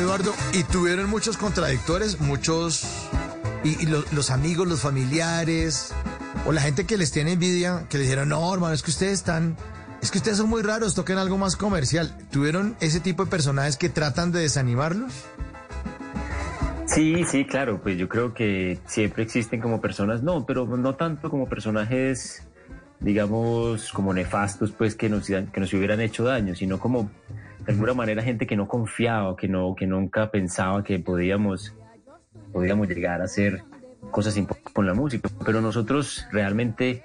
Eduardo, ¿y tuvieron muchos contradictores? Muchos... Y, los amigos, los familiares, o la gente que les tiene envidia, que les dijeron, no, hermano, es que ustedes están... Es que ustedes son muy raros, toquen algo más comercial. ¿Tuvieron ese tipo de personajes que tratan de desanimarlos? Sí, sí, claro, pues yo creo que siempre existen como personas, no, pero no tanto como personajes, digamos, como nefastos, pues que nos, que nos hubieran hecho daño, sino como de alguna manera gente que no confiaba, que no, que nunca pensaba que podíamos, podíamos llegar a hacer cosas con la música. Pero nosotros realmente,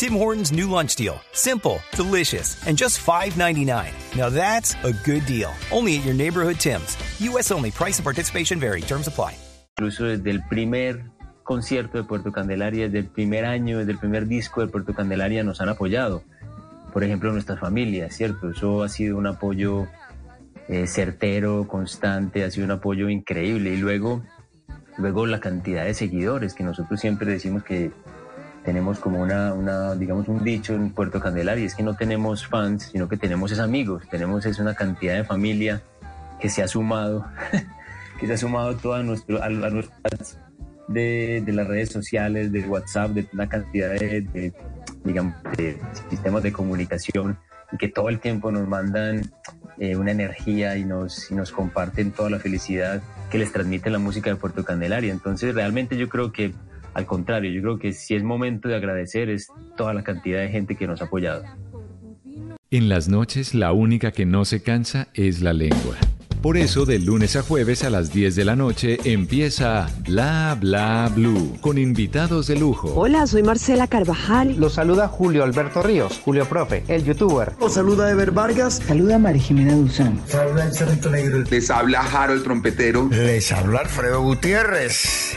Tim Hortons new lunch deal. Simple, delicious, and just $5.99. Now that's a good deal. Only at your neighborhood Tim's. U.S. only. Price and participation vary. Terms apply. Incluso desde el primer concierto de Puerto Candelaria, desde el primer año, desde el primer disco de Puerto Candelaria nos han apoyado. Por ejemplo, nuestras familias, ¿cierto? Eso ha sido un apoyo eh, certero, constante, ha sido un apoyo increíble. Y luego, luego la cantidad de seguidores que nosotros siempre decimos que tenemos como una, una, digamos, un dicho en Puerto Candelaria, es que no tenemos fans, sino que tenemos es amigos, tenemos es una cantidad de familia que se ha sumado, que se ha sumado toda nuestro, a, nuestras de, de, las redes sociales, de WhatsApp, de una cantidad de, de, digamos, de sistemas de comunicación y que todo el tiempo nos mandan eh, una energía y nos, y nos comparten toda la felicidad que les transmite la música de Puerto Candelaria. Entonces, realmente yo creo que, al contrario, yo creo que si es momento de agradecer es toda la cantidad de gente que nos ha apoyado. En las noches, la única que no se cansa es la lengua. Por eso, de lunes a jueves a las 10 de la noche empieza Bla Bla Blue con invitados de lujo. Hola, soy Marcela Carvajal. Los saluda Julio Alberto Ríos, Julio Profe, el youtuber. Los saluda Ever Vargas. Saluda María Jimena Duzán. Saluda el Cerrito Negro. Les habla Jaro el trompetero. Les habla Alfredo Gutiérrez.